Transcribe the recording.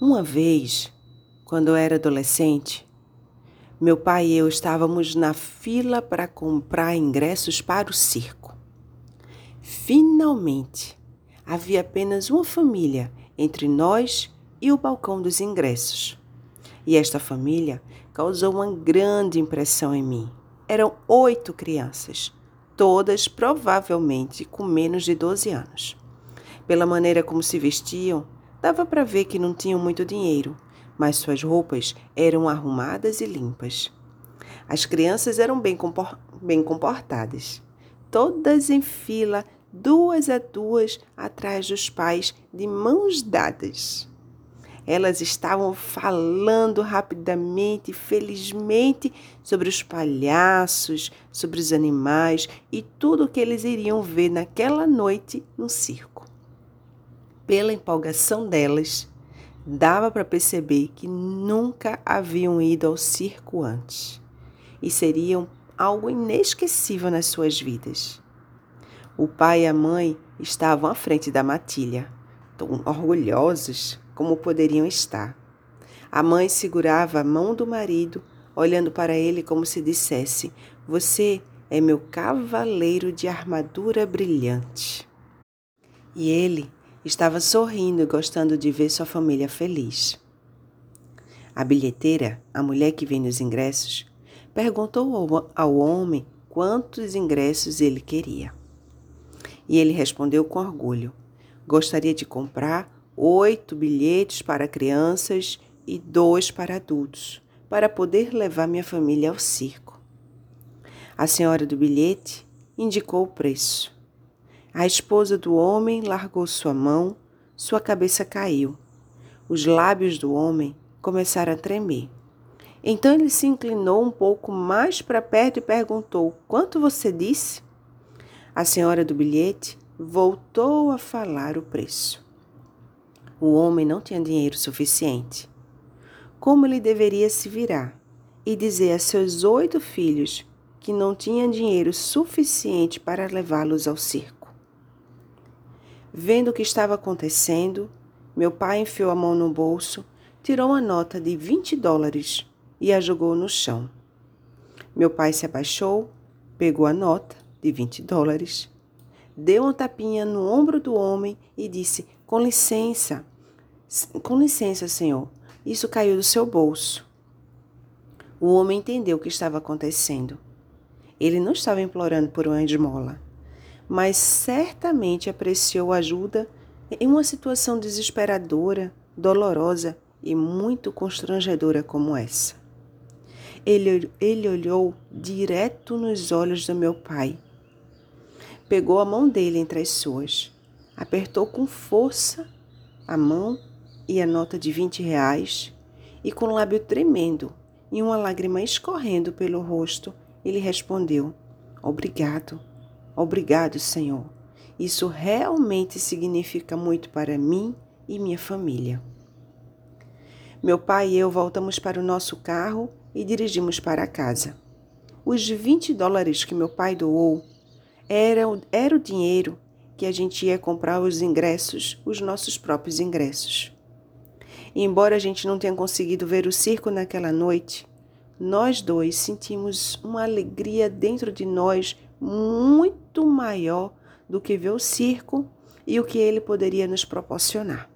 Uma vez, quando eu era adolescente, meu pai e eu estávamos na fila para comprar ingressos para o circo. Finalmente, havia apenas uma família entre nós e o balcão dos ingressos. E esta família causou uma grande impressão em mim. Eram oito crianças, todas provavelmente com menos de 12 anos. Pela maneira como se vestiam, Dava para ver que não tinham muito dinheiro, mas suas roupas eram arrumadas e limpas. As crianças eram bem, compor bem comportadas, todas em fila, duas a duas, atrás dos pais, de mãos dadas. Elas estavam falando rapidamente, felizmente, sobre os palhaços, sobre os animais e tudo o que eles iriam ver naquela noite no circo pela empolgação delas, dava para perceber que nunca haviam ido ao circo antes e seriam algo inesquecível nas suas vidas. O pai e a mãe estavam à frente da matilha, tão orgulhosos como poderiam estar. A mãe segurava a mão do marido, olhando para ele como se dissesse: Você é meu cavaleiro de armadura brilhante. E ele Estava sorrindo e gostando de ver sua família feliz. A bilheteira, a mulher que vende os ingressos, perguntou ao, homem quantos ingressos ele queria. E ele respondeu com orgulho: Gostaria de comprar oito bilhetes para crianças e dois para adultos, para poder levar minha família ao circo. A senhora do bilhete indicou o preço. A esposa do homem largou sua mão, sua cabeça caiu. Os lábios do homem começaram a tremer. Então ele se inclinou um pouco mais para perto e perguntou: Quanto você disse? A senhora do bilhete voltou a falar o preço. O homem não tinha dinheiro suficiente. Como ele deveria se virar e dizer a seus oito filhos que não tinha dinheiro suficiente para levá-los ao circo? Vendo o que estava acontecendo, meu pai enfiou a mão no bolso, tirou uma nota de 20 dólares e a jogou no chão. Meu pai se abaixou, pegou a nota de 20 dólares, deu uma tapinha no ombro do homem e disse: Com licença, com licença, senhor, isso caiu do seu bolso. O homem entendeu o que estava acontecendo. Ele não estava implorando por uma esmola mas certamente apreciou ajuda em uma situação desesperadora, dolorosa e muito constrangedora como essa. Ele, ele olhou direto nos olhos do meu pai. Pegou a mão dele entre as suas, apertou com força a mão e a nota de 20 reais, e com o lábio tremendo e uma lágrima escorrendo pelo rosto, ele respondeu: Obrigado. Obrigado, Senhor. Isso realmente significa muito para mim e minha família. Meu pai e eu voltamos para o nosso carro e dirigimos para casa. Os 20 dólares que meu pai doou era, era o dinheiro que a gente ia comprar os ingressos, os nossos próprios ingressos. Embora a gente não tenha conseguido ver o circo naquela noite, nós dois sentimos uma alegria dentro de nós muito maior do que ver o circo e o que ele poderia nos proporcionar.